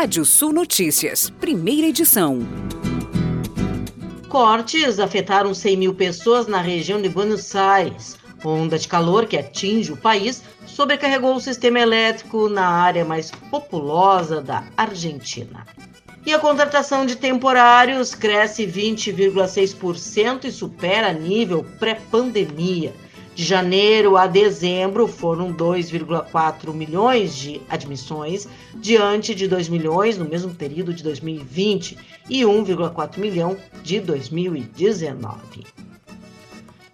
Rádio Sul Notícias, primeira edição. Cortes afetaram 100 mil pessoas na região de Buenos Aires. Onda de calor que atinge o país sobrecarregou o sistema elétrico na área mais populosa da Argentina. E a contratação de temporários cresce 20,6% e supera nível pré-pandemia. De janeiro a dezembro foram 2,4 milhões de admissões, diante de 2 milhões no mesmo período de 2020 e 1,4 milhão de 2019.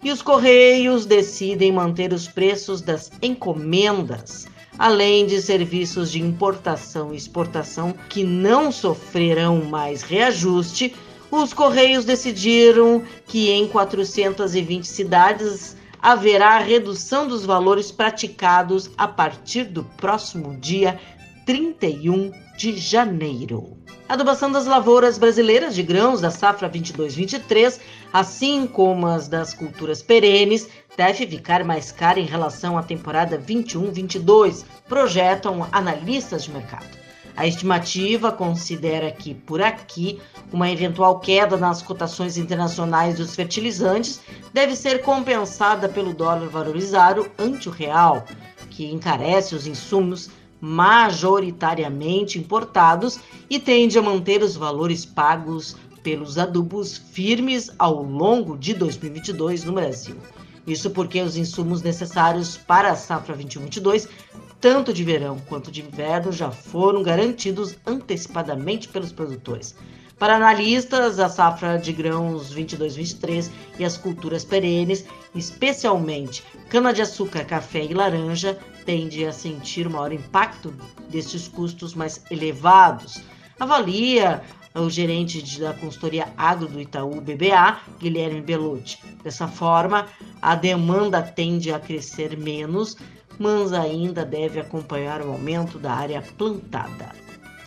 E os Correios decidem manter os preços das encomendas, além de serviços de importação e exportação que não sofrerão mais reajuste. Os Correios decidiram que em 420 cidades haverá redução dos valores praticados a partir do próximo dia 31 de janeiro. A adubação das lavouras brasileiras de grãos da safra 22-23, assim como as das culturas perenes, deve ficar mais cara em relação à temporada 21-22, projetam analistas de mercado. A estimativa considera que, por aqui, uma eventual queda nas cotações internacionais dos fertilizantes deve ser compensada pelo dólar valorizado ante o real, que encarece os insumos majoritariamente importados e tende a manter os valores pagos pelos adubos firmes ao longo de 2022 no Brasil. Isso porque os insumos necessários para a safra 21-22 tanto de verão quanto de inverno, já foram garantidos antecipadamente pelos produtores. Para analistas, a safra de grãos 22-23 e as culturas perenes, especialmente cana-de-açúcar, café e laranja, tende a sentir maior impacto destes custos mais elevados. Avalia o gerente da consultoria agro do Itaú BBA, Guilherme Belucci. Dessa forma, a demanda tende a crescer menos, mas ainda deve acompanhar o aumento da área plantada.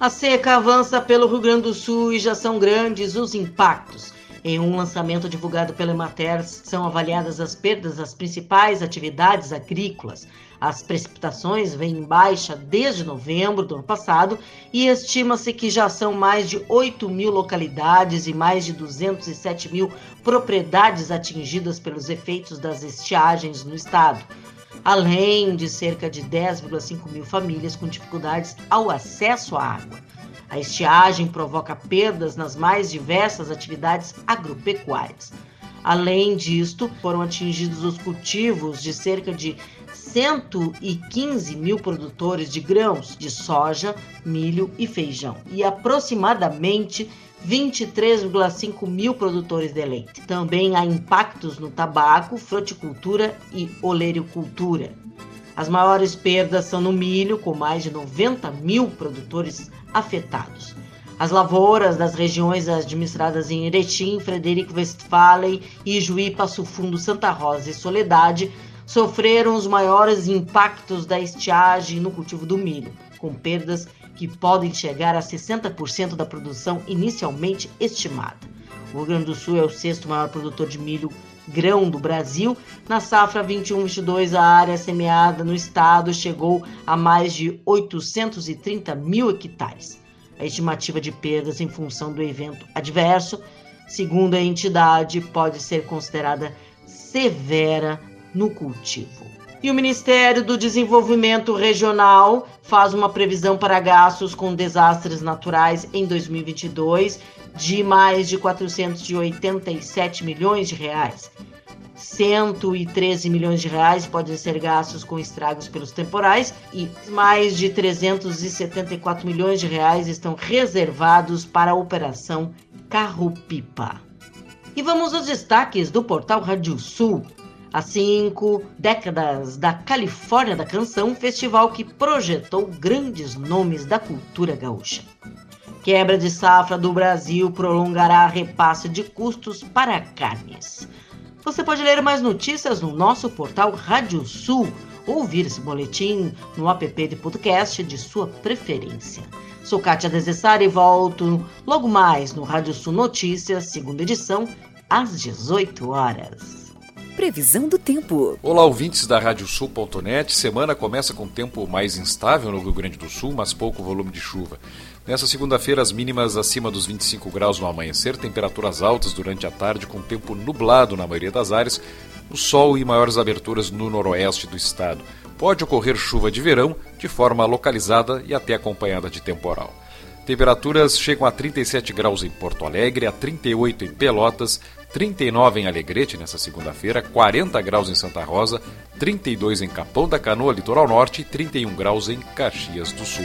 A seca avança pelo Rio Grande do Sul e já são grandes os impactos. Em um lançamento divulgado pela Emater, são avaliadas as perdas das principais atividades agrícolas. As precipitações vêm em baixa desde novembro do ano passado e estima-se que já são mais de 8 mil localidades e mais de 207 mil propriedades atingidas pelos efeitos das estiagens no estado além de cerca de 10,5 mil famílias com dificuldades ao acesso à água. A estiagem provoca perdas nas mais diversas atividades agropecuárias. Além disto, foram atingidos os cultivos de cerca de 115 mil produtores de grãos de soja, milho e feijão e aproximadamente 23,5 mil produtores de leite. Também há impactos no tabaco, fruticultura e olericultura. As maiores perdas são no milho, com mais de 90 mil produtores afetados. As lavouras das regiões administradas em Erechim, Frederico Westphalen, Ijuí, Passo Fundo, Santa Rosa e Soledade sofreram os maiores impactos da estiagem no cultivo do milho, com perdas que podem chegar a 60% da produção inicialmente estimada. O Rio Grande do Sul é o sexto maior produtor de milho grão do Brasil. Na safra 21-22, a área semeada no estado chegou a mais de 830 mil hectares. A estimativa de perdas em função do evento adverso, segundo a entidade, pode ser considerada severa no cultivo. E o Ministério do Desenvolvimento Regional faz uma previsão para gastos com desastres naturais em 2022 de mais de 487 milhões de reais. 113 milhões de reais podem ser gastos com estragos pelos temporais e mais de 374 milhões de reais estão reservados para a operação Carro-Pipa. E vamos aos destaques do portal Rádio Sul. Há cinco décadas da Califórnia da Canção, festival que projetou grandes nomes da cultura gaúcha. Quebra de safra do Brasil prolongará repasse de custos para carnes. Você pode ler mais notícias no nosso portal Rádio Sul ou ouvir esse boletim no app de podcast de sua preferência. Sou Kátia Desessari e volto logo mais no Rádio Sul Notícias, segunda edição, às 18 horas. Previsão do tempo. Olá, ouvintes da Radiosul.net. Semana começa com tempo mais instável no Rio Grande do Sul, mas pouco volume de chuva. Nessa segunda-feira, as mínimas acima dos 25 graus no amanhecer, temperaturas altas durante a tarde, com tempo nublado na maioria das áreas, o sol e maiores aberturas no noroeste do estado. Pode ocorrer chuva de verão, de forma localizada e até acompanhada de temporal. Temperaturas chegam a 37 graus em Porto Alegre, a 38 em Pelotas, 39 em Alegrete nessa segunda-feira, 40 graus em Santa Rosa, 32 em Capão da Canoa, litoral norte e 31 graus em Caxias do Sul.